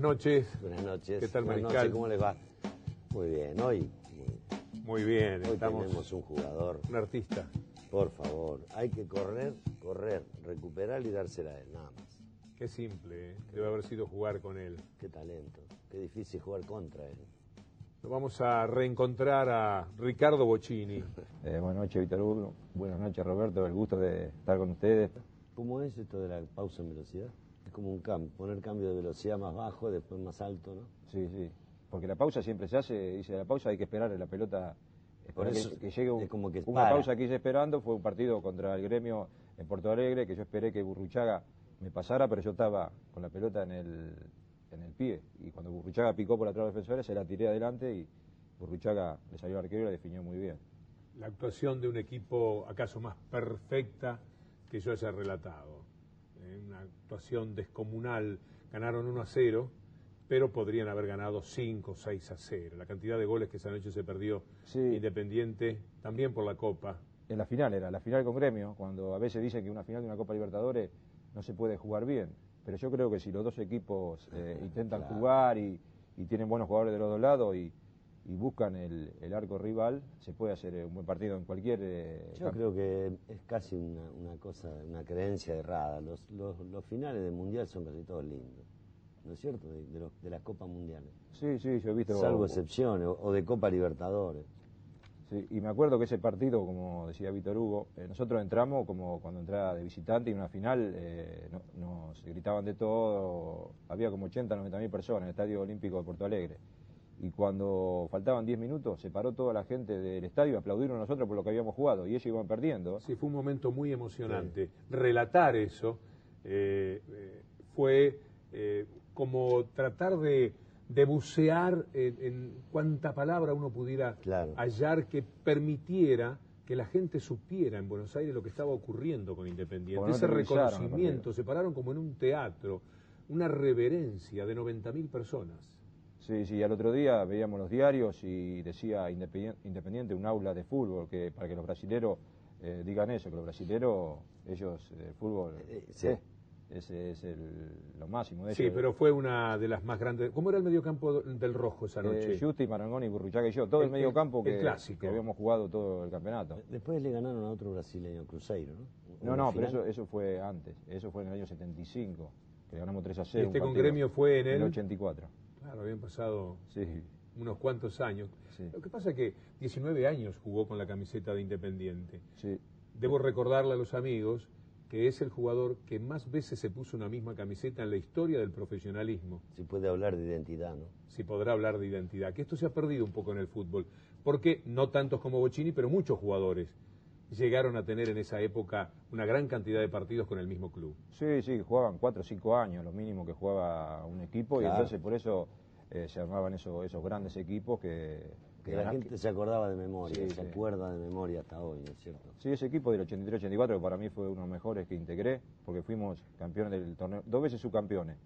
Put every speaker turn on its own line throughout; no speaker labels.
noches.
Buenas noches.
¿Qué tal,
Buenas
Mariscal?
noches, ¿Cómo les va? Muy bien, hoy,
Muy bien,
hoy
estamos.
tenemos un jugador.
Un artista.
Por favor, hay que correr, correr, recuperar y dársela a él, nada más.
Qué simple, ¿eh? debe haber sido jugar con él.
Qué talento, qué difícil jugar contra él.
Nos vamos a reencontrar a Ricardo Bocini.
Eh, buenas noches, Víctor Hugo. Buenas noches, Roberto. El gusto de estar con ustedes.
¿Cómo es esto de la pausa en velocidad? Es como un cambio, poner cambio de velocidad más bajo, después más alto, ¿no?
Sí, sí. Porque la pausa siempre se hace, dice la pausa hay que esperar a la pelota.
Por
esperar
eso
que, que llegue un-
es como que
una
para.
pausa que hice esperando. Fue un partido contra el gremio en Porto Alegre que yo esperé que Burruchaga me pasara, pero yo estaba con la pelota en el, en el pie. Y cuando Burruchaga picó por atrás de los defensores, se la tiré adelante y Burruchaga le salió al arquero y la definió muy bien.
La actuación de un equipo acaso más perfecta que yo haya relatado. Eh, Una actuación descomunal. Ganaron 1 a 0, pero podrían haber ganado 5 o 6 a 0. La cantidad de goles que esa noche se perdió
Sí.
Independiente, también por la Copa.
En la final era, la final con gremio, cuando a veces dicen que una final de una Copa Libertadores no se puede jugar bien. Pero yo creo que si los dos equipos eh, intentan
Claro.
jugar y, y tienen buenos jugadores de los dos lados y, y buscan el, el arco rival, se puede hacer eh, un buen partido en cualquier... eh,
Yo
campo.
creo que es casi una, una cosa, una creencia errada. Los, los, los finales de Mundial son casi todos lindos, ¿no es cierto? De, de los- de las Copas Mundiales.
Sí, sí, yo he visto...
Salvo excepciones, o, o de Copa Libertadores.
Sí, y me acuerdo que ese partido, como decía Víctor Hugo, eh, nosotros entramos como cuando entraba de visitante y en una final eh, no- nos gritaban de todo, había como 80, 90 mil personas en el Estadio Olímpico de Porto Alegre. Y cuando faltaban 10 minutos, se paró toda la gente del estadio, aplaudieron a nosotros por lo que habíamos jugado y ellos iban perdiendo.
Sí, fue un momento muy emocionante. Relatar eso eh, eh, fue eh, como tratar de, de bucear en, en cuánta palabra uno pudiera
Claro.
hallar que permitiera que la gente supiera en Buenos Aires lo que estaba ocurriendo con Independiente. Ese reconocimiento, se pararon como en un teatro, una reverencia de 90.000 personas.
Sí, sí, al otro día veíamos los diarios y decía Independien- Independiente un aula de fútbol, que para que los brasileros eh, digan eso, que los brasileros, ellos, el fútbol,
Eh, sí.
eh, ese es el- lo máximo de
Sí,
ellos.
pero fue una de las más grandes. ¿Cómo era el mediocampo del Rojo esa noche?
Eh, Justi, Marangoni, Burruchaga y yo, todo el,
El-
medio campo
el
que, habíamos jugado todo el campeonato.
Después le ganaron a otro brasileño, Cruzeiro, ¿no?
No, no, pero eso, eso fue antes, eso fue en el año 75, que le ganamos 3 a 0.
Este
un
con
partido.
Gremio fue en el-
84.
Claro, habían pasado
Sí,
unos cuantos años.
Sí.
Lo que pasa es que 19 años jugó con la camiseta de Independiente.
sí.
Debo recordarle a los amigos que es el jugador que más veces se puso una misma camiseta en la historia del profesionalismo,
Se puede hablar de identidad, ¿no?
si podrá hablar de identidad, que esto se ha perdido un poco en el fútbol, porque no tantos como Bocini, pero muchos jugadores llegaron a tener en esa época una gran cantidad de partidos con el mismo club.
Sí, sí, jugaban 4 o 5 años, lo mínimo que jugaba un equipo, y entonces por eso eh, se armaban esos, esos grandes equipos que...
Que la gente se acordaba de memoria,
Sí,
se
sí.
acuerda de memoria hasta hoy, ¿no es cierto?
Sí, ese equipo del 83-84 que para mí fue uno de los mejores que integré, porque fuimos campeones del torneo, dos veces subcampeones.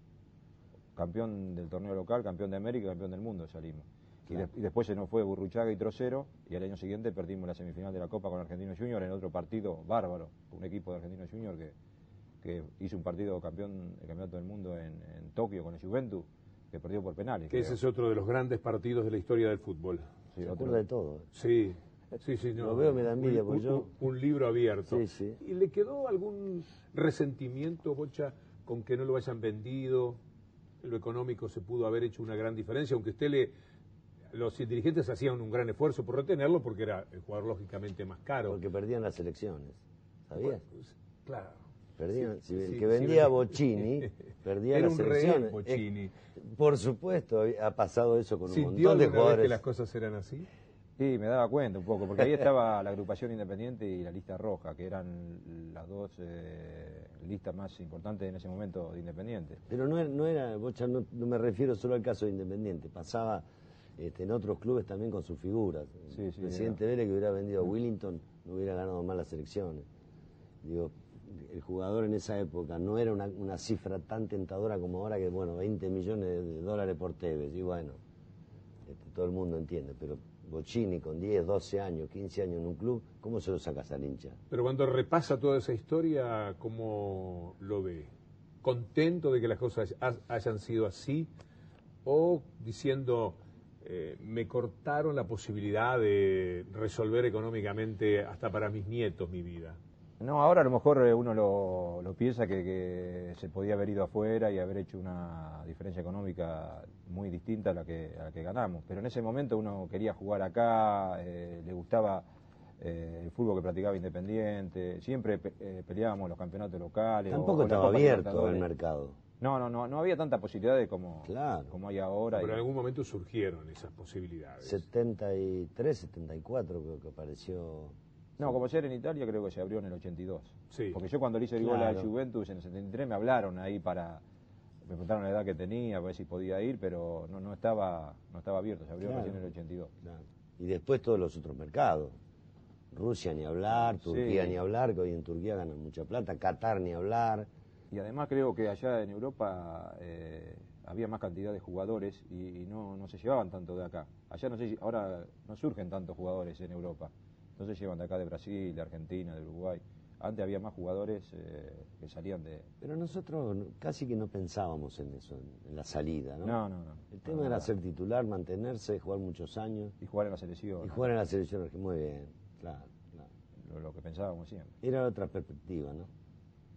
Campeón del torneo local, campeón de América campeón del mundo salimos. Y,
Claro.
de- y después se nos fue Burruchaga y Trocero, y al año siguiente perdimos la semifinal de la Copa con Argentino Junior en otro partido bárbaro, un equipo de Argentino Junior que, que hizo un partido campeón, el campeonato del mundo en, en Tokio con el Juventus, que perdió por penales.
Que
creo.
ese es otro de los grandes partidos de la historia del fútbol.
Sí,
se acuerda de todo.
Sí, sí, sí. No,
Lo veo, me da envidia,
un,
yo-
un libro abierto.
Sí, sí.
¿Y le quedó algún resentimiento, Bocha, con que no lo hayan vendido? Lo económico se pudo haber hecho una gran diferencia, aunque usted le... Los dirigentes hacían un gran esfuerzo por retenerlo porque era el jugador lógicamente más caro.
Porque perdían las elecciones, ¿sabías?
Pues, claro.
Perdían,
Sí,
si el que vendía
sí.
Bocini, perdía
Era
las
un rehén,
elecciones.
Bocini.
Eh, por supuesto, ha pasado eso con un
¿Sintió
montón de
alguna vez que
jugadores.
las cosas eran así?
Sí, me daba cuenta un poco, porque ahí estaba la agrupación independiente y la lista roja, que eran las dos eh, listas más importantes en ese momento de Independiente.
Pero no era, no era Bocha, no, no me refiero solo al caso de Independiente, pasaba este, en otros clubes también con sus figuras.
Sí,
el
sí,
presidente Vélez que hubiera vendido a Willington no hubiera ganado más las elecciones. Digo, el jugador en esa época no era una, una cifra tan tentadora como ahora que, bueno, 20 millones de, dólares por Tevez, y bueno, este, todo el mundo entiende, pero Bocini con 10, 12 años, 15 años en un club, ¿cómo se lo sacas al hincha?
Pero cuando repasa toda esa historia, ¿cómo lo ve? ¿Contento de que las cosas ha- hayan sido así? o diciendo, eh, me cortaron la posibilidad de resolver económicamente hasta para mis nietos mi vida?
No, ahora a lo mejor eh, uno lo, piensa que, se podía haber ido afuera y haber hecho una diferencia económica muy distinta a la que, a la que ganamos. Pero en ese momento uno quería jugar acá, eh, le gustaba eh, el fútbol que practicaba Independiente, siempre peleábamos los campeonatos locales.
Tampoco estaba abierto el mercado.
No, no, no, no había tantas posibilidades como, como hay ahora.
Pero en algún momento surgieron esas posibilidades.
73, 74 creo que apareció
no, como ser en Italia creo que se abrió en el 82. Sí. Porque yo cuando le hice el gol a Juventus en el 73 me hablaron ahí para... Me preguntaron la edad que tenía, a ver si podía ir, pero no, no, estaba, no estaba abierto, se abrió recién en el 82.
Y después todos los otros mercados. Rusia ni hablar, Turquía ni hablar, que hoy en Turquía ganan mucha plata, Qatar ni hablar.
Y además creo que allá en Europa eh, había más cantidad de jugadores y, no, no se llevaban tanto de acá. Allá no sé si, ahora no surgen tantos jugadores en Europa. Entonces llevan de acá de Brasil, de Argentina, de Uruguay. Antes había más jugadores eh, que salían de...
Pero nosotros casi que no pensábamos en eso, en, la salida, ¿no?
No, no, no.
El tema era ser titular, mantenerse, jugar muchos años.
Y jugar en la selección.
Y jugar en la selección, muy bien, claro.
Lo, que pensábamos siempre.
Era otra perspectiva, ¿no?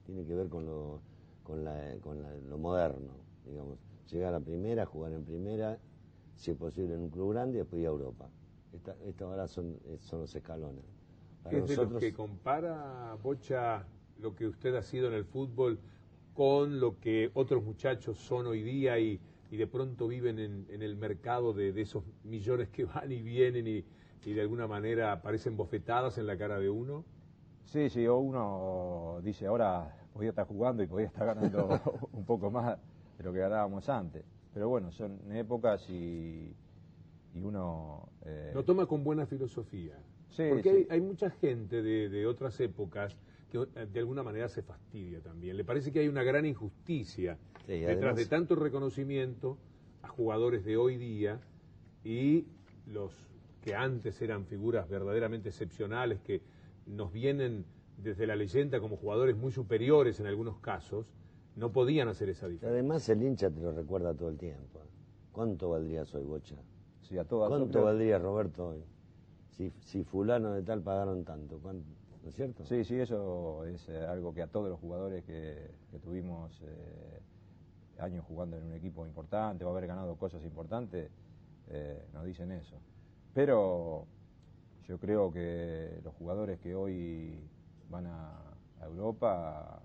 Tiene que ver con lo, con, la, con lo moderno, digamos. Llegar a primera, jugar en primera, si es posible en un club grande y después ir a Europa. Esta, esta ahora son, eh, son los escalones.
¿Qué es de lo que compara, Bocha, lo que usted ha sido en el fútbol con lo que otros muchachos son hoy día y, y de pronto viven en, en el mercado de, de, esos millones que van y vienen y, y, de alguna manera aparecen bofetadas en la cara de uno?
Sí, sí, o uno dice ahora podía estar jugando y podía estar ganando un poco más de lo que ganábamos antes. Pero bueno, son épocas y y uno...
Eh, Lo toma con buena filosofía. porque Hay, mucha gente de, otras épocas que eh, de alguna manera se fastidia también. Le parece que hay una gran injusticia detrás de tanto reconocimiento a jugadores de hoy día y los que antes eran figuras verdaderamente excepcionales, que nos vienen desde la leyenda como jugadores muy superiores en algunos casos, no podían hacer esa diferencia.
Además el hincha te lo recuerda todo el tiempo. ¿Cuánto valdría Soy Bocha?
Todo,
¿Cuánto valdría, Roberto, si, si fulano de tal pagaron tanto? ¿No es cierto?
Sí, sí, eso es eh, algo que a todos los jugadores que, tuvimos eh, años jugando en un equipo importante o haber ganado cosas importantes, eh, nos dicen eso. Pero yo creo que los jugadores que hoy van a, Europa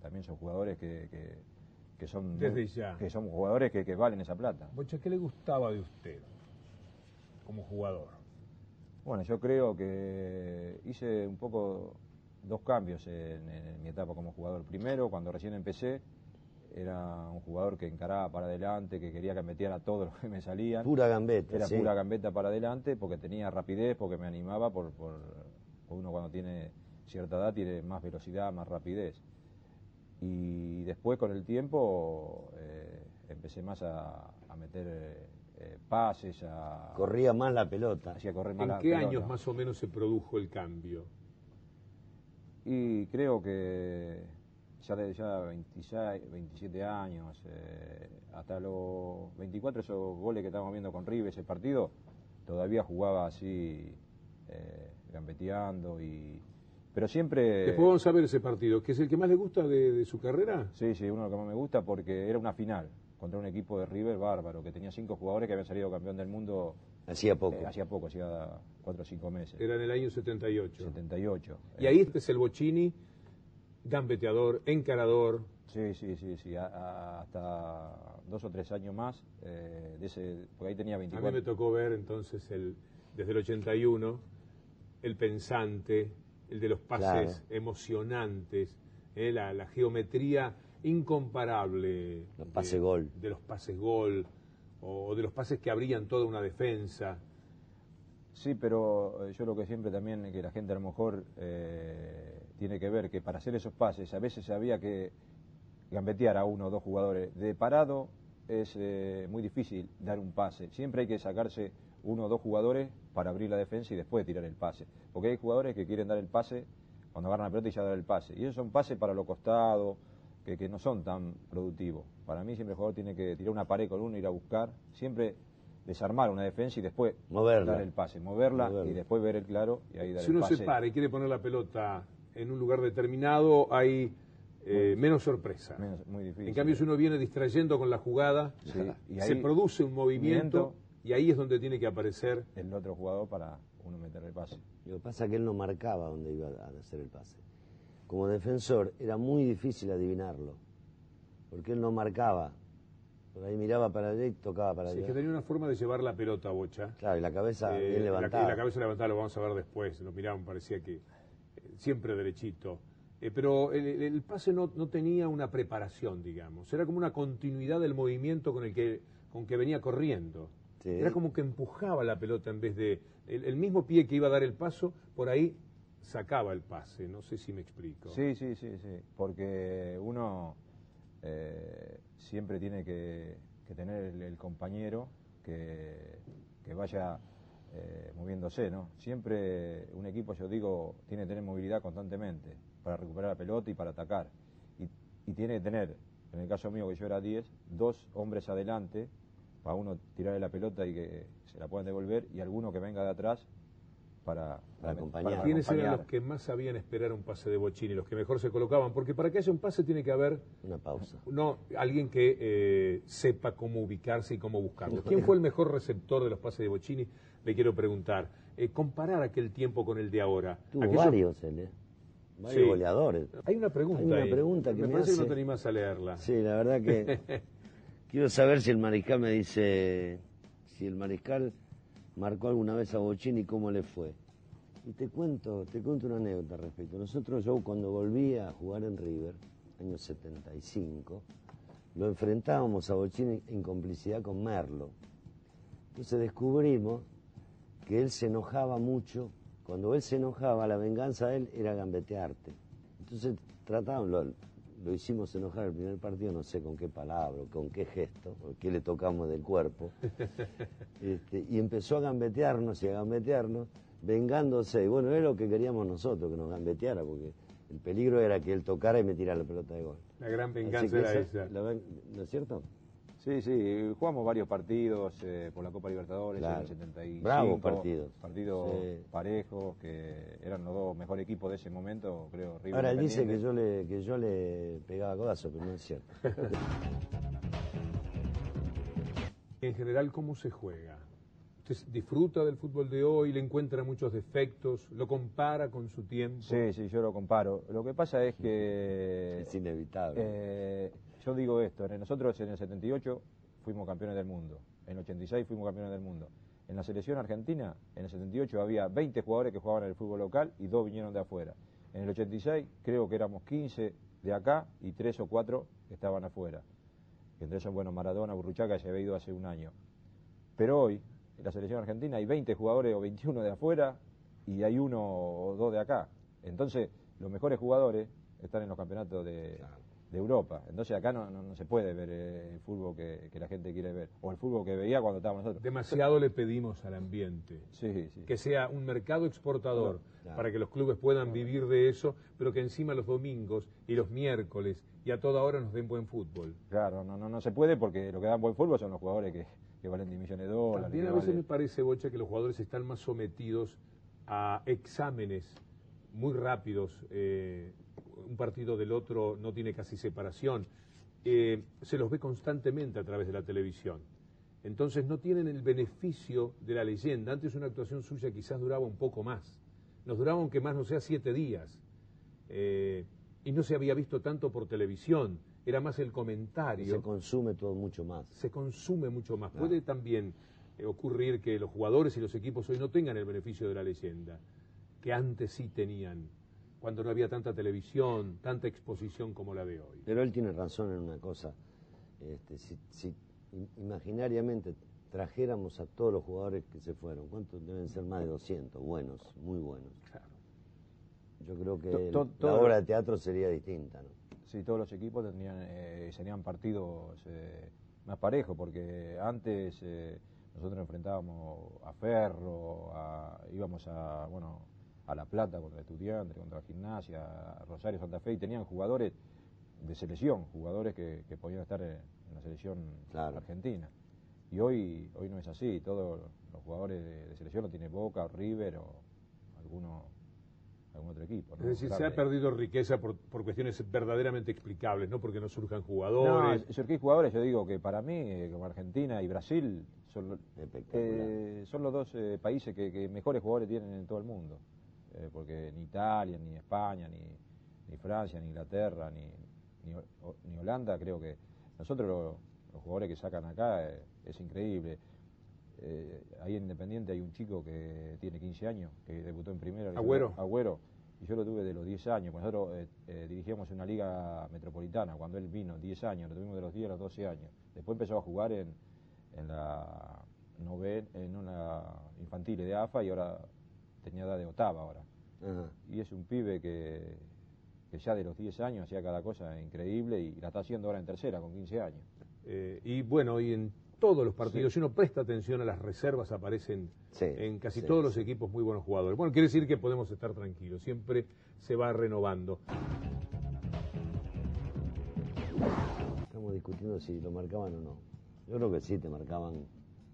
también son jugadores que, que, son, que son jugadores que, que valen esa plata.
Bocha, ¿qué le gustaba de usted? Como jugador?
Bueno, yo creo que hice un poco dos cambios en, mi etapa como jugador. Primero, cuando recién empecé, era un jugador que encaraba para adelante, que quería que metiera todo lo que me salían.
Pura gambeta.
Era pura gambeta para adelante porque tenía rapidez, porque me animaba, por, por, uno cuando tiene cierta edad tiene más velocidad, más rapidez. Y después con el tiempo eh, empecé más a, meter eh, pases, a...
Corría más la pelota.
Hacía correr más
¿En qué años más o menos se produjo el cambio?
Y creo que ya, ya 26, 27 años, eh, hasta los 24, esos goles que estábamos viendo con River, ese partido, todavía jugaba así, eh, gambeteando y... Pero siempre...
Después vamos a ver ese partido, que es el que más le gusta de, de su carrera.
Sí, sí, uno de los que más me gusta porque era una final contra un equipo de River bárbaro, que tenía cinco jugadores que habían salido campeón del mundo.
Hacía poco.
Eh, hacía poco, hacía cuatro o cinco meses.
Era en el año 78.
78.
Y ahí este es el Bocini, gambeteador, encarador.
Sí, sí, sí, sí, hasta dos o tres años más, eh, de ese, porque ahí tenía 24.
A mí me tocó ver entonces el, desde el 81 el pensante, el de los pases emocionantes, eh, la, la geometría incomparable
los pase gol.
de los pases gol o de los pases que abrían toda una defensa.
Sí, pero eh, yo lo que siempre también que la gente a lo mejor eh, tiene que ver que para hacer esos pases a veces había que gambetear a uno o dos jugadores. De parado es eh, muy difícil dar un pase. Siempre hay que sacarse uno o dos jugadores para abrir la defensa y después tirar el pase. Porque hay jugadores que quieren dar el pase cuando agarran la pelota y ya dar el pase. Y esos son pases para lo costado que, que no son tan productivos. Para mí siempre el jugador tiene que tirar una pared con uno, ir a buscar, siempre desarmar una defensa y después
Moverla.
dar el pase, moverla,
Moverla.
y después ver el claro y ahí dar
Si
el
uno
pase.
se para y quiere poner la pelota en un lugar determinado, hay eh, menos sorpresa.
Menos- muy difícil.
En cambio, si uno viene distrayendo con la jugada,
Sí, y
se produce un movimiento
movimiento.
y ahí es donde tiene que aparecer.
el otro jugador para uno meter el pase.
Lo que pasa es que él no marcaba dónde iba a hacer el pase. Como defensor era muy difícil adivinarlo, porque él no marcaba. Por ahí miraba para allá y tocaba para
Sí,
allá.
que tenía una forma de llevar la pelota, Bocha.
Claro, y la cabeza
Eh,
bien
la-
levantada.
y la cabeza levantada lo vamos a ver después. Lo miramos, parecía que eh, siempre derechito. Eh, pero el, el- el pase no, no tenía una preparación, digamos. Era como una continuidad del movimiento con el que, con que venía corriendo.
Sí.
Era como que empujaba la pelota en vez de. El, el mismo pie que iba a dar el paso, por ahí sacaba el pase. No sé si me explico.
Sí, sí, sí, sí, porque uno eh, siempre tiene que, tener el, el compañero que, que vaya eh, moviéndose, ¿no? Siempre un equipo, yo digo, tiene que tener movilidad constantemente para recuperar la pelota y para atacar. Y, y tiene que tener, en el caso mío que yo era 10, dos hombres adelante para uno tirarle la pelota y que se la puedan devolver y alguno que venga de atrás para,
Para acompañar.
¿Quiénes eran los que más sabían esperar un pase de Bochini, los que mejor se colocaban? Porque para que haya un pase tiene que haber
Una pausa.
No, alguien que eh, sepa cómo ubicarse y cómo buscarlo. ¿Quién fue el mejor receptor de los pases de Bocini? Le quiero preguntar. Eh, comparar aquel tiempo con el de ahora.
Tuvo varios él, ¿eh? Varios
Sí.
goleadores.
Hay una pregunta
Hay una
ahí.
pregunta que
me
me
parece que
hace-
no te animás a leerla.
Sí, la verdad que quiero saber si el mariscal me dice si el mariscal marcó alguna vez a Bochini cómo le fue. Y te cuento, te cuento una anécdota al respecto. Nosotros, yo cuando volví a jugar en River, año 75, lo enfrentábamos a Bochini en complicidad con Merlo. Entonces descubrimos que él se enojaba mucho. Cuando él se enojaba, la venganza de él era gambetearte. Entonces tratamos, lo, hicimos enojar el primer partido, no sé con qué palabra, con qué gesto, o qué le tocamos del cuerpo. Este, y empezó a gambetearnos y a gambetearnos, vengándose. Y bueno, era lo que queríamos nosotros, que nos gambeteara, porque el peligro era que él tocara y me tirara la pelota de gol.
La gran venganza era
esa-
esa.
la ven- ¿No es cierto?
Sí, sí, jugamos varios partidos eh, por la Copa Libertadores en
Claro.
el 75.
Bravos partidos.
Partidos
Sí.
parejos, que eran los dos mejores equipos de ese momento, creo. River
Ahora él dice que yo le, que yo le pegaba codazo, pero no es cierto.
En general, ¿cómo se juega? ¿Usted disfruta del fútbol de hoy? ¿Le encuentra muchos defectos? ¿Lo compara con su tiempo?
Sí, sí, yo lo comparo. Lo que pasa es que...
es inevitable.
Eh, yo digo esto, nosotros en el 78 fuimos campeones del mundo, en el 86 fuimos campeones del mundo. En la selección argentina, en el 78 había 20 jugadores que jugaban en el fútbol local y dos vinieron de afuera. En el 86 creo que éramos 15 de acá y 3 o 4 que estaban afuera. Entre ellos, bueno, Maradona, Burruchaga se había ido hace un año. Pero hoy, en la selección argentina hay 20 jugadores o 21 de afuera y hay uno o dos de acá. Entonces, los mejores jugadores están en los campeonatos de, de Europa. Entonces, acá no, no, no se puede ver eh, el fútbol que, que la gente quiere ver. O el fútbol que veía cuando estábamos nosotros.
Demasiado le pedimos al ambiente.
Sí, sí.
que sea un mercado exportador
Claro.
para que los clubes puedan vivir de eso, pero que encima los domingos y los miércoles y a toda hora nos den buen fútbol.
Claro, no, no, no se puede porque lo que dan buen fútbol son los jugadores que, que valen 10 millones de dólares.
También a veces me parece, Bocha, que los jugadores están más sometidos a exámenes muy rápidos. eh, un partido del otro no tiene casi separación. Eh, se los ve constantemente a través de la televisión. Entonces no tienen el beneficio de la leyenda. Antes una actuación suya quizás duraba un poco más. Nos duraba aunque más no sea siete días. Eh, y no se había visto tanto por televisión. Era más el comentario
Se consume todo mucho más.
se consume mucho más. Puede también eh, ocurrir que los jugadores y los equipos hoy no tengan el beneficio de la leyenda, que antes sí tenían, cuando no había tanta televisión, tanta exposición como la de hoy.
Pero él tiene razón en una cosa. Este, si, si im- imaginariamente trajéramos a todos los jugadores que se fueron, ¿cuántos deben ser? Más de 200, buenos, muy buenos.
Claro.
Yo creo que
To-
el-
to-
la obra de teatro sería distinta, ¿no?
Sí, todos los equipos tendrían, eh, serían partidos eh, más parejos, porque antes eh, nosotros enfrentábamos a Ferro, a- íbamos a, bueno, a La Plata contra Estudiantes, contra Gimnasia, Rosario Santa Fe, y tenían jugadores de selección, jugadores que, que podían estar en la selección
Claro.
argentina. Y hoy, hoy no es así, todos los jugadores de, de selección lo tiene Boca, o River o alguno, algún otro equipo. ¿no?
Es decir, se ha perdido riqueza por, por cuestiones verdaderamente explicables, no porque no surjan
No,
jugadores.
surgir jugadores, yo digo que para mí, eh, como Argentina y Brasil, son, eh, son los dos eh, países que, que mejores jugadores tienen en todo el mundo. Eh, porque ni Italia, ni España, ni, ni Francia, ni Inglaterra, ni, ni, Ho- ni Holanda, creo que nosotros lo- los jugadores que sacan acá eh, es increíble. Eh, ahí en Independiente hay un chico que tiene 15 años, que debutó en primera.
Agüero.
Agüero. Y yo lo tuve de los 10 años. Nosotros eh, eh, dirigíamos una liga metropolitana, cuando él vino, 10 años, lo tuvimos de los 10 a los 12 años. Después empezó a jugar en, en la noven, en una infantil de AFA y ahora tenía edad de octava ahora.
Ajá.
Y es un pibe que, que ya de los 10 años hacía cada cosa increíble y la está haciendo ahora en tercera, con 15 años.
Eh, y bueno, y en todos los partidos, si uno presta atención a las reservas, aparecen
Sí,
en casi
sí,
todos los equipos muy buenos jugadores. Bueno, quiere decir que podemos estar tranquilos, siempre se va renovando.
Estamos discutiendo si lo marcaban o no. Yo creo que sí, te marcaban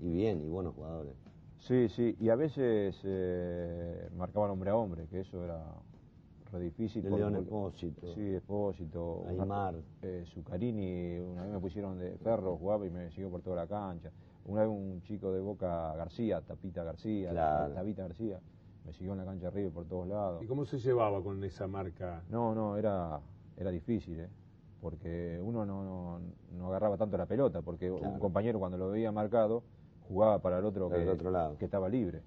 y bien, y buenos jugadores.
Sí, sí, y a veces eh, marcaban hombre a hombre, que eso era re difícil.
De
porque-
León Espósito.
Sí, Espósito.
Aymar.
Eh, Zuccarini, una vez me pusieron de ferro, jugaba y me siguió por toda la cancha. Una vez un chico de Boca, García, Tapita García,
Claro.
Tapita García, me siguió en la cancha arriba y por todos lados.
¿Y cómo se llevaba con esa marca?
No, no, era, era difícil, ¿eh? porque uno no, no, no agarraba tanto la pelota, porque un compañero cuando lo veía marcado jugaba para el otro,
Para
que,
el otro lado.
que estaba libre.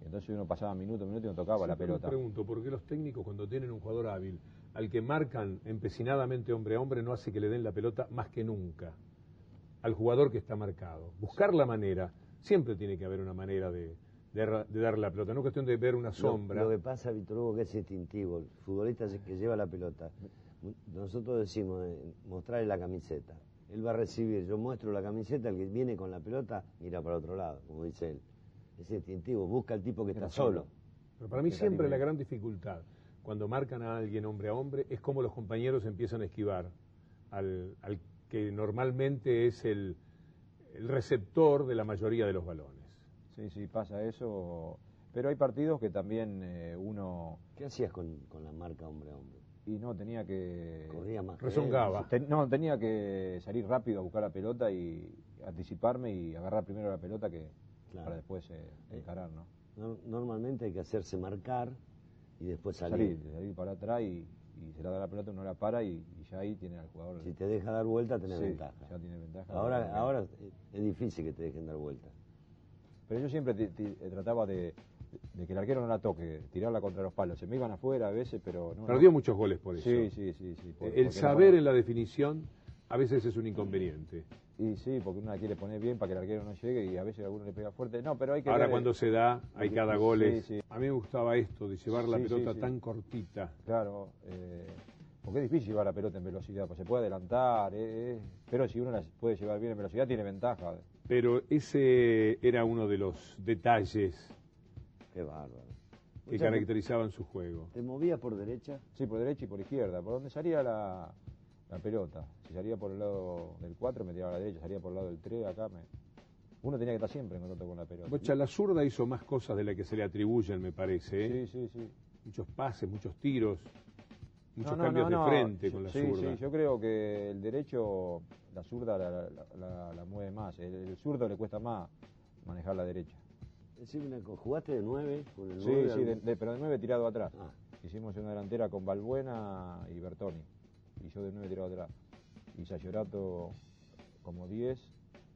Y entonces uno pasaba minuto, minuto y no tocaba la pelota.
Me pregunto, ¿por qué los técnicos cuando tienen un jugador hábil, al que marcan empecinadamente hombre a hombre, no hace que le den la pelota más que nunca al jugador que está marcado? Buscar la manera, siempre tiene que haber una manera de, de, darle la pelota, no es cuestión de ver una
Lo-
sombra.
Lo, que pasa, Víctor Hugo, que es instintivo. El futbolista es el que lleva la pelota. Nosotros decimos, eh, mostrarle la camiseta. Él va a recibir, yo muestro la camiseta, el que viene con la pelota, mira para otro lado, como dice él. Es instintivo, busca al tipo que está solo.
Pero para mí siempre la gran dificultad, cuando marcan a alguien hombre a hombre, es como los compañeros empiezan a esquivar al, al que normalmente es el, el receptor de la mayoría de los balones.
Sí, sí, pasa eso. Pero hay partidos que también eh, uno
¿Qué hacías con, con la marca hombre a hombre?
Y no tenía que
Corría más.
Rezongaba.
Ten- no, tenía que salir rápido a buscar la pelota y anticiparme y agarrar primero la pelota que
Claro.
para después eh, encarar, ¿no?
No- Normalmente hay que hacerse marcar y después
Salir,
salir.
salir para atrás y, y se la da la pelota, uno la para y, y ya ahí tiene al jugador.
Si te deja dar vuelta, tenés
Sí,
ventaja.
Ya tiene ventaja.
Ahora, ahora es difícil que te dejen dar vuelta.
Pero yo siempre trataba de, de que el arquero no la toque, tirarla contra los palos. Se me iban afuera a veces, pero no.
Perdió
no.
muchos goles por eso.
Sí, sí, sí. sí por-
el
no
saber en la definición a veces es un inconveniente.
Y sí, porque uno la quiere poner bien para que el arquero no llegue y a veces alguno le pega fuerte. No, pero hay que
Ahora
ver,
cuando
eh,
se da, hay cada gol.
sí.
A mí me gustaba esto, de llevar la
Sí,
pelota tan cortita.
Claro, eh, porque es difícil llevar la pelota en velocidad, pues se puede adelantar, eh, eh, pero si uno la puede llevar bien en velocidad tiene ventaja.
Pero ese era uno de los detalles
Qué bárbaro.
que
O sea,
caracterizaban su juego.
¿Te movías por derecha?
Sí, por derecha y por izquierda, por donde salía la, la pelota. Si salía por el lado del 4 me tiraba a la derecha, salía por el lado del 3 acá me... Uno tenía que estar siempre en contacto con la pelota.
Bocha, la zurda hizo más cosas de las que se le atribuyen, me parece. ¿eh?
Sí, sí, sí.
Muchos pases, muchos tiros, muchos
No, no,
cambios
no.
de frente con la
sí,
zurda.
Sí, yo creo que el derecho, la zurda la, la- la- la mueve más. El, el zurdo le cuesta más manejar la derecha.
Decime una cosa, ¿jugaste de 9 con el
Sí,
9?
sí, de- de- pero de 9 tirado atrás.
Ah,
Hicimos una delantera con Balbuena y Bertoni. Y yo de 9 tirado atrás. Y Sayorato como 10,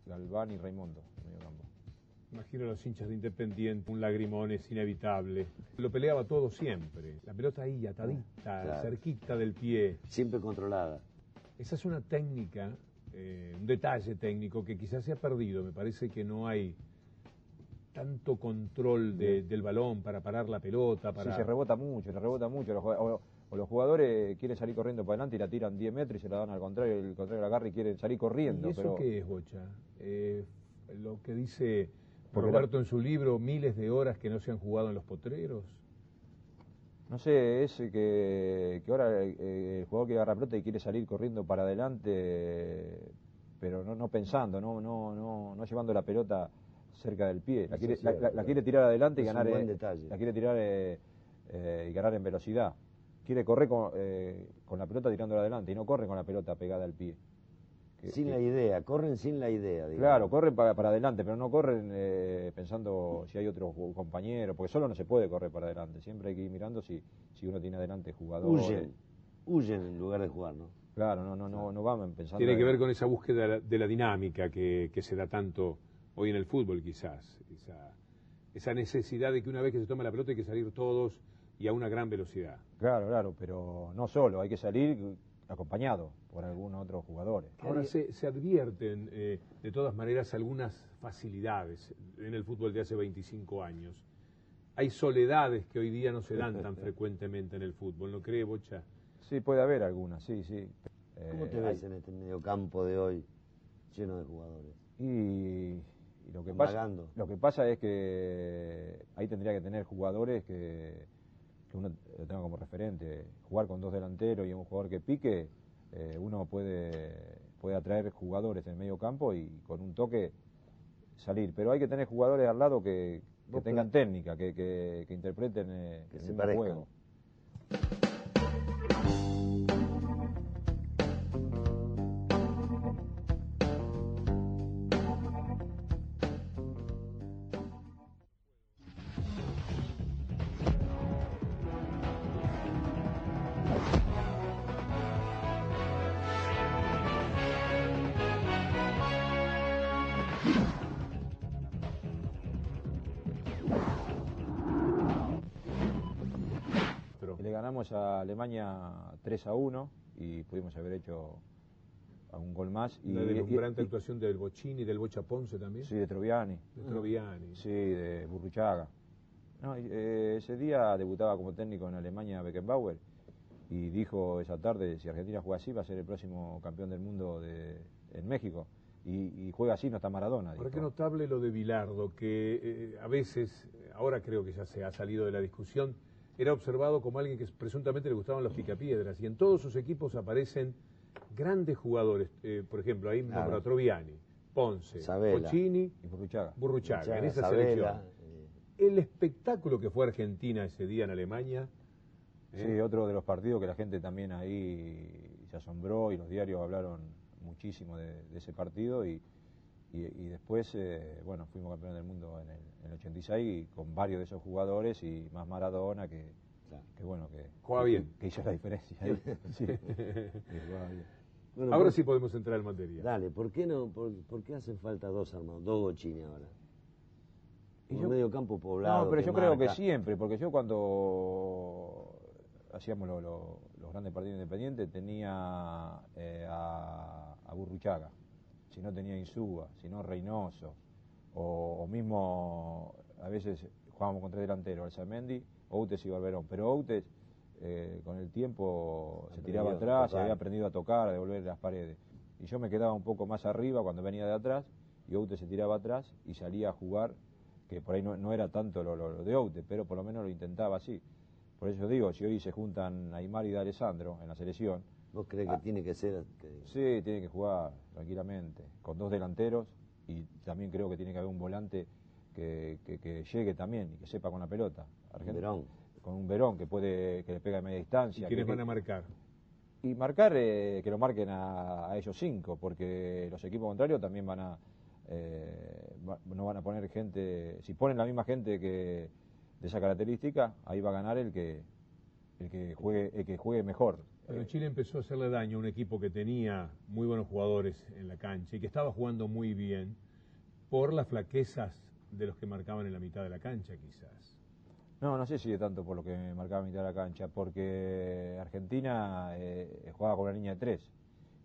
Galván y Raimundo, en medio campo.
Imagino a los hinchas de Independiente, un lagrimón es inevitable. Lo peleaba todo siempre. La pelota ahí, atadita,
Claro.
cerquita del pie.
siempre controlada.
Esa es una técnica, eh, un detalle técnico que quizás se ha perdido. Me parece que no hay tanto control de- del balón para parar la pelota. Para...
Sí, se rebota mucho, se rebota mucho. Los o, o los jugadores quieren salir corriendo para adelante y la tiran 10 metros y se la dan al contrario, el contrario la agarra y quieren salir corriendo.
¿Y eso
pero
qué es, Bocha? Eh, lo que dice
Porque
Roberto en su libro, miles de horas que no se han jugado en los potreros.
No sé, es que, que ahora eh, el jugador que agarra pelota y quiere salir corriendo para adelante, pero no, no pensando, no, no, no, no llevando la pelota cerca del pie. La quiere, la,
cierto,
la- la
claro.
quiere tirar adelante y ganar.
buen
eh,
detalle.
La quiere tirar eh, eh, y ganar en velocidad. Quiere correr con, eh, con la pelota tirándola adelante y no corre con la pelota pegada al pie. Que-
Sin
que-
la idea, corren sin la idea. digamos.
Claro, corren para, para adelante, pero no corren eh, pensando si hay otro compañero, porque solo no se puede correr para adelante. Siempre hay que ir mirando si, si uno tiene adelante jugadores.
Huyen, huyen en lugar de jugar, ¿no?
Claro, no, no, no, no van pensando.
Tiene que
en-
ver con esa búsqueda de la, de la dinámica que, que se da tanto hoy en el fútbol, quizás. Esa, esa necesidad de que una vez que se toma la pelota hay que salir todos y a una gran velocidad.
Claro, claro, pero no solo, hay que salir acompañado por algunos otros jugadores.
Ahora se, se advierten, eh, de todas maneras, algunas facilidades en el fútbol de hace 25 años. Hay soledades que hoy día no se dan tan frecuentemente en el fútbol, ¿no cree, Bocha?
Sí, puede haber algunas, sí, sí.
¿Cómo
Eh,
te ves en este mediocampo de hoy lleno de jugadores?
Y, y lo, que pasa, lo que pasa es que ahí tendría que tener jugadores que, que uno lo tenga como referente. Jugar con dos delanteros y un jugador que pique, eh, uno puede, puede atraer jugadores en el medio campo y con un toque salir. Pero hay que tener jugadores al lado que, que tengan técnica, que, que, que interpreten eh,
Que
el
se
mismo
parezcan.
juego. Ganamos a Alemania 3 a 1 y pudimos haber hecho algún gol más. Y,
la deslumbrante actuación del Bochini, del Bocha Ponce también,
Sí, de Troviani.
de Troviani.
Sí, de Burruchaga. No, eh, ese día debutaba como técnico en Alemania Beckenbauer y dijo esa tarde, si Argentina juega así va a ser el próximo campeón del mundo de, en México. Y, y juega así, no está Maradona.
Ahora qué notable lo de Bilardo, que eh, a veces, ahora creo que ya se ha salido de la discusión, era observado como alguien que presuntamente le gustaban los picapiedras, y en todos sus equipos aparecen grandes jugadores, eh, por ejemplo, ahí
Claro.
nombra Troviani, Ponce,
Y Burruchaga.
Burruchaga, en esa selección.
eh,
El espectáculo que fue Argentina ese día en Alemania, ¿eh?
Sí, otro de los partidos que la gente también ahí se asombró y los diarios hablaron muchísimo de, de ese partido y, y, y después, eh, bueno, fuimos campeones del mundo en el, en el 86 y con varios de esos jugadores y más Maradona que,
claro.
que bueno, que,
Juega bien.
que hizo la diferencia. ahí. Sí, bien.
Bueno,
Ahora
por-
sí podemos entrar en materia.
Dale, ¿por qué no? ¿Por, por qué hacen falta dos armados, dos bochines ahora?
Y
Un
yo-
medio campo poblado.
No, pero yo creo que siempre, porque yo cuando hacíamos lo- lo- los grandes partidos independientes tenía eh, a, a Burruchaga, si no tenía Insúa, si no Reynoso, o, o mismo a veces jugábamos con tres delanteros, Alzamendi, Outes y Barberón, pero Outes eh, con el tiempo se tiraba atrás, se había aprendido a tocar, a devolver las paredes. Y yo me quedaba un poco más arriba cuando venía de atrás, y Outes se tiraba atrás y salía a jugar que por ahí no, no era tanto lo, lo- lo de Oute, pero por lo menos lo intentaba así. Por eso digo, si hoy se juntan Aymar y D'Alessandro en la selección,
¿Vos creés que tiene que ser? que-
sí, tiene que jugar tranquilamente, con dos delanteros, y también creo que tiene que haber un volante que, que- que llegue también y que sepa con la pelota. Argent-
Verón.
Con un Verón que puede que le pega de media
¿Y
distancia.
quiénes
que-
van a marcar?
y marcar eh, que lo marquen a, a ellos cinco, porque los equipos contrarios también van a eh, va- no van a poner gente, si ponen la misma gente que de esa característica, ahí va a ganar el que el que juegue el que juegue mejor.
Pero Chile empezó a hacerle daño a un equipo que tenía muy buenos jugadores en la cancha y que estaba jugando muy bien por las flaquezas de los que marcaban en la mitad de la cancha, quizás.
No, no sé si es tanto por lo que marcaba mitad de la cancha, porque Argentina eh, jugaba con una línea de tres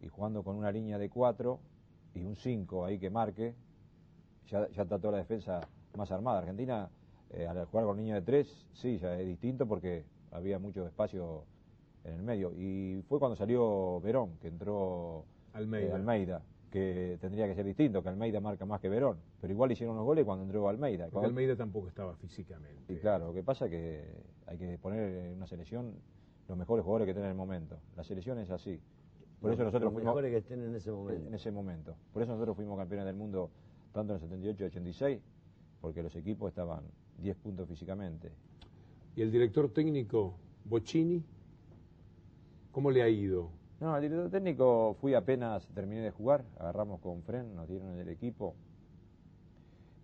y jugando con una línea de cuatro y un cinco ahí que marque, ya, ya está la defensa más armada. Argentina, eh, al jugar con línea de tres, sí, ya es distinto porque había mucho espacio en el medio. Y fue cuando salió Verón, que entró
Almeida.
eh, Almeida, que tendría que ser distinto, que Almeida marca más que Verón. Pero igual hicieron los goles cuando entró Almeida.
Porque
Cuando-
Almeida tampoco estaba físicamente.
y claro, lo que pasa es que hay que poner en una selección los mejores jugadores que tienen en el momento. La selección es así. Por eso nosotros
los
fuimos
mejores que estén en ese momento.
en ese momento. Por eso nosotros fuimos campeones del mundo tanto en el 78 y 86, porque los equipos estaban 10 puntos físicamente.
Y el director técnico, Bocini, ¿cómo le ha ido?
No, el director técnico fui apenas terminé de jugar, agarramos con Fren, nos dieron el equipo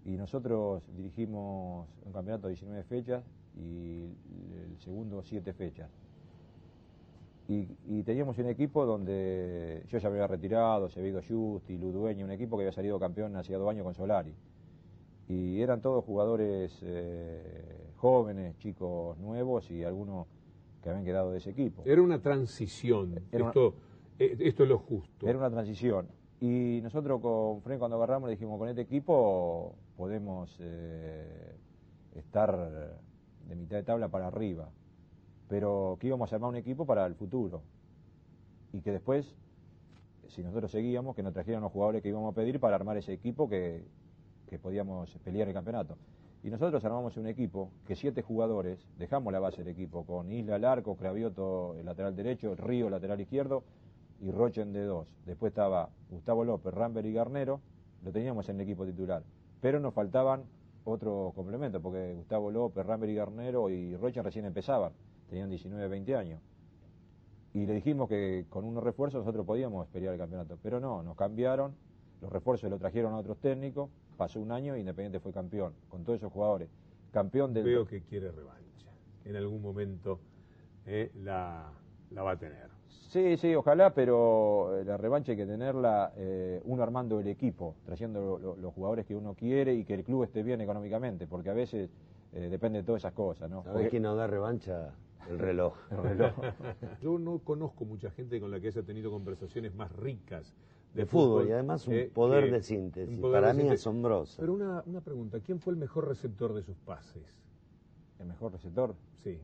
y nosotros dirigimos un campeonato de 19 fechas y el segundo 7 fechas. Y, y teníamos un equipo donde yo ya me había retirado, se había ido Justi, Ludueña, un equipo que había salido campeón hacía dos años con Solari. Y eran todos jugadores eh, jóvenes, chicos nuevos y algunos que habían quedado de ese equipo.
Era una transición.
Era
esto, eh, esto es lo justo.
Era una transición. Y nosotros con Fren cuando agarramos le dijimos, con este equipo podemos eh, estar de mitad de tabla para arriba, pero que íbamos a armar un equipo para el futuro. Y que después, si nosotros seguíamos, que nos trajeran los jugadores que íbamos a pedir para armar ese equipo que, que podíamos pelear el campeonato. Y nosotros armamos un equipo que siete jugadores, dejamos la base del equipo, con Isla al arco, Cravioto el lateral derecho, Río lateral izquierdo y Rochen de dos. Después estaba Gustavo López, Rambert y Garnero, lo teníamos en el equipo titular. Pero nos faltaban otros complementos, porque Gustavo López, Rambert y Garnero y Rochen recién empezaban, tenían 19, 20 años. Y le dijimos que con unos refuerzos nosotros podíamos pelear el campeonato, pero no, nos cambiaron, los refuerzos lo trajeron a otros técnicos, pasó un año y Independiente fue campeón, con todos esos jugadores. Campeón del...
Veo que quiere revancha. En algún momento eh, la, la va a tener.
Sí, sí, ojalá, pero eh, la revancha hay que tenerla eh, uno armando el equipo, trayendo lo- lo- los jugadores que uno quiere y que el club esté bien económicamente, porque a veces eh, depende de todas esas cosas, ¿no?
¿Sabés
Porque-
quién nos da revancha? El reloj.
el reloj.
Yo no conozco mucha gente con la que haya tenido conversaciones más ricas
De fútbol, y además un
eh,
poder de síntesis,
un poder
para
de
mí
síntesis.
asombroso.
Pero una, una pregunta, ¿quién fue el mejor receptor de sus pases?
el mejor receptor.
Sí.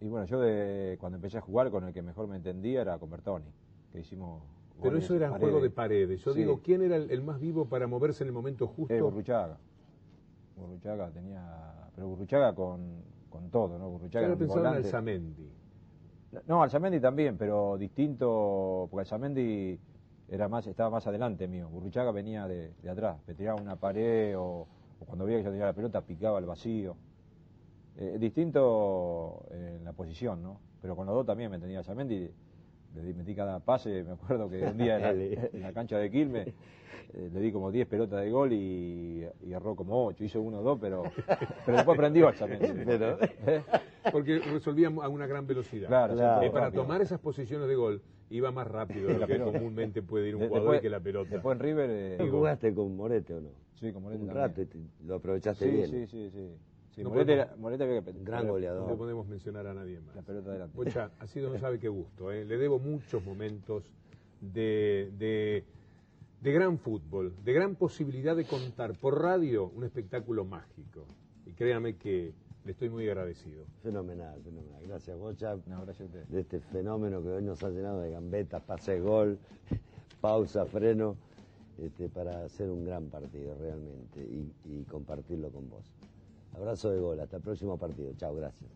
Y bueno, yo de, cuando empecé a jugar con el que mejor me entendía era con Bertoni, que hicimos...
Pero eso era
en
juego de paredes. Yo
Sí.
digo, ¿quién era el, el más vivo para moverse en el momento justo?
Eh, Burruchaga. Burruchaga tenía... Pero Burruchaga con, con todo, ¿no?
Yo
Burruchaga un
pensado en. Alzamendi.
No, Alzamendi también, pero distinto, porque Alzamendi era más, estaba más adelante mío. Burruchaga venía de, de atrás, me tiraba una pared o, o cuando veía que yo tenía la pelota picaba al vacío. Eh, distinto en la posición, ¿no? Pero con los dos también me Alzamendi, le di- metí cada pase, me acuerdo que un día en la, en la cancha de Quilmes eh, le di como 10 pelotas de gol y, y erró como 8, hizo uno o dos, pero, pero después aprendió Alzamendi.
Pero-
¿Eh?
Porque resolvía a una gran velocidad.
Claro,
Claro.
Eh, para
rápido.
tomar esas posiciones de gol iba más rápido de lo que comúnmente puede ir un jugador
después-
que la pelota.
Después en River... eh,
¿Tú
digo,
jugaste con Morete o no?
Sí, con Morete
Un
también.
rato y te- lo aprovechaste
Sí,
bien.
sí, sí, sí. Sí,
No podemos-
era- Morete había que
Un gran
No
goleador.
podemos mencionar a nadie más.
la pelota.
Bocha, ha sido no sabe qué gusto. ¿eh? Le debo muchos momentos de, de, de gran fútbol, de gran posibilidad de contar por radio un espectáculo mágico. Y créame que le estoy muy agradecido.
Fenomenal, fenomenal. Gracias, Bocha,
No, gracias a usted.
de este fenómeno que hoy nos ha llenado de gambetas, pase gol, pausa, freno, este, para hacer un gran partido realmente y, y compartirlo con vos. Abrazo de gol, hasta el próximo partido. Chao, gracias.